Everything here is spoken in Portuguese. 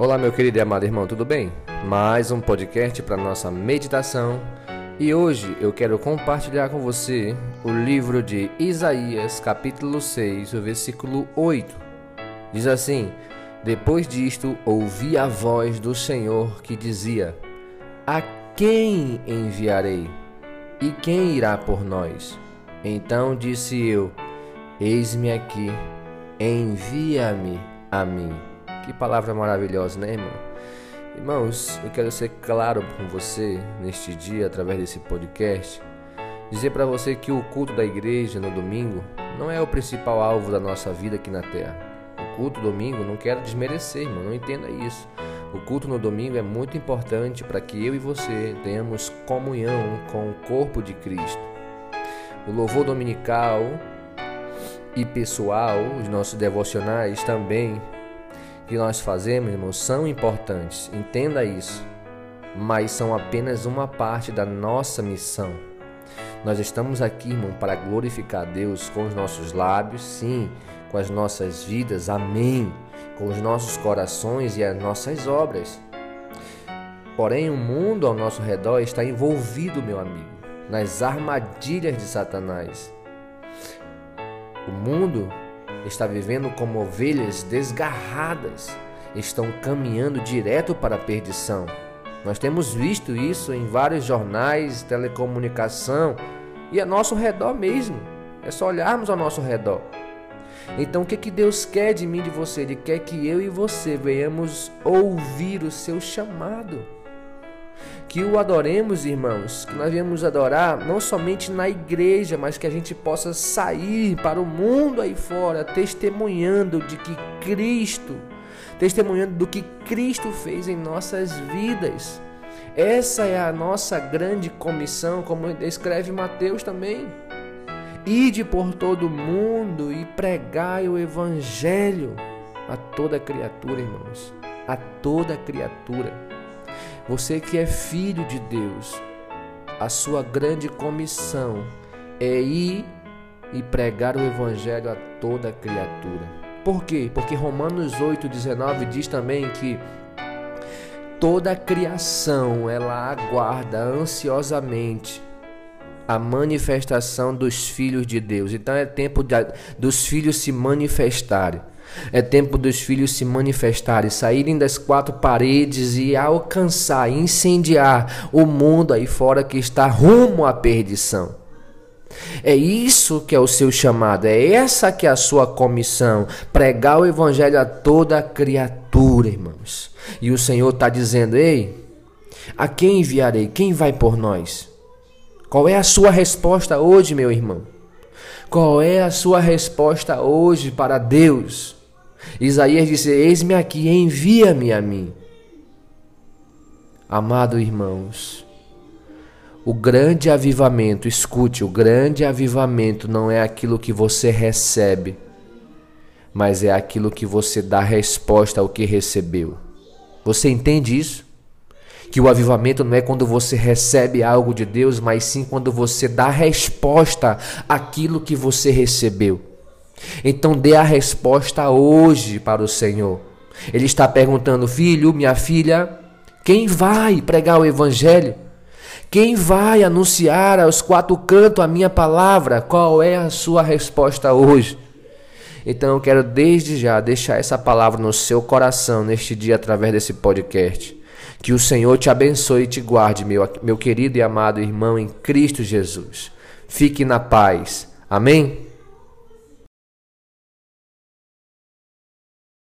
Olá, meu querido e amado irmão, tudo bem? Mais um podcast para nossa meditação e hoje eu quero compartilhar com você o livro de Isaías, capítulo 6, o versículo 8. Diz assim: Depois disto, ouvi a voz do Senhor que dizia: A quem enviarei? E quem irá por nós? Então disse eu: Eis-me aqui, envia-me a mim. Que palavra maravilhosa, né, irmão? Irmãos, eu quero ser claro com você neste dia, através desse podcast, dizer para você que o culto da igreja no domingo não é o principal alvo da nossa vida aqui na terra. O culto domingo, não quero desmerecer, irmão, não entenda isso. O culto no domingo é muito importante para que eu e você tenhamos comunhão com o corpo de Cristo. O louvor dominical e pessoal, os nossos devocionais também que nós fazemos, irmãos, são importantes. Entenda isso. Mas são apenas uma parte da nossa missão. Nós estamos aqui, irmão, para glorificar Deus com os nossos lábios, sim, com as nossas vidas, amém, com os nossos corações e as nossas obras. Porém, o mundo ao nosso redor está envolvido, meu amigo, nas armadilhas de Satanás. O mundo está vivendo como ovelhas desgarradas, estão caminhando direto para a perdição. Nós temos visto isso em vários jornais, telecomunicação e a nosso redor mesmo. É só olharmos ao nosso redor. Então, o que, que Deus quer de mim e de você? Ele quer que eu e você venhamos ouvir o seu chamado que o adoremos, irmãos, que nós viemos adorar não somente na igreja, mas que a gente possa sair para o mundo aí fora, testemunhando de que Cristo, testemunhando do que Cristo fez em nossas vidas. Essa é a nossa grande comissão, como escreve Mateus também. Ide por todo o mundo e pregai o evangelho a toda criatura, irmãos, a toda criatura. Você que é filho de Deus, a sua grande comissão é ir e pregar o evangelho a toda criatura. Por quê? Porque Romanos 8:19 diz também que toda a criação ela aguarda ansiosamente a manifestação dos filhos de Deus. Então é tempo de, dos filhos se manifestarem. É tempo dos filhos se manifestarem, saírem das quatro paredes e alcançar, incendiar o mundo aí fora que está rumo à perdição. É isso que é o seu chamado, é essa que é a sua comissão, pregar o evangelho a toda criatura, irmãos. E o Senhor está dizendo: Ei, a quem enviarei? Quem vai por nós? Qual é a sua resposta hoje, meu irmão? Qual é a sua resposta hoje para Deus? Isaías disse: Eis-me aqui, envia-me a mim. Amado irmãos, o grande avivamento, escute, o grande avivamento não é aquilo que você recebe, mas é aquilo que você dá resposta ao que recebeu. Você entende isso? Que o avivamento não é quando você recebe algo de Deus, mas sim quando você dá resposta àquilo que você recebeu. Então dê a resposta hoje para o Senhor. Ele está perguntando: Filho, minha filha, quem vai pregar o Evangelho? Quem vai anunciar aos quatro cantos a minha palavra? Qual é a sua resposta hoje? Então eu quero desde já deixar essa palavra no seu coração neste dia através desse podcast. Que o Senhor te abençoe e te guarde, meu, meu querido e amado irmão em Cristo Jesus. Fique na paz. Amém?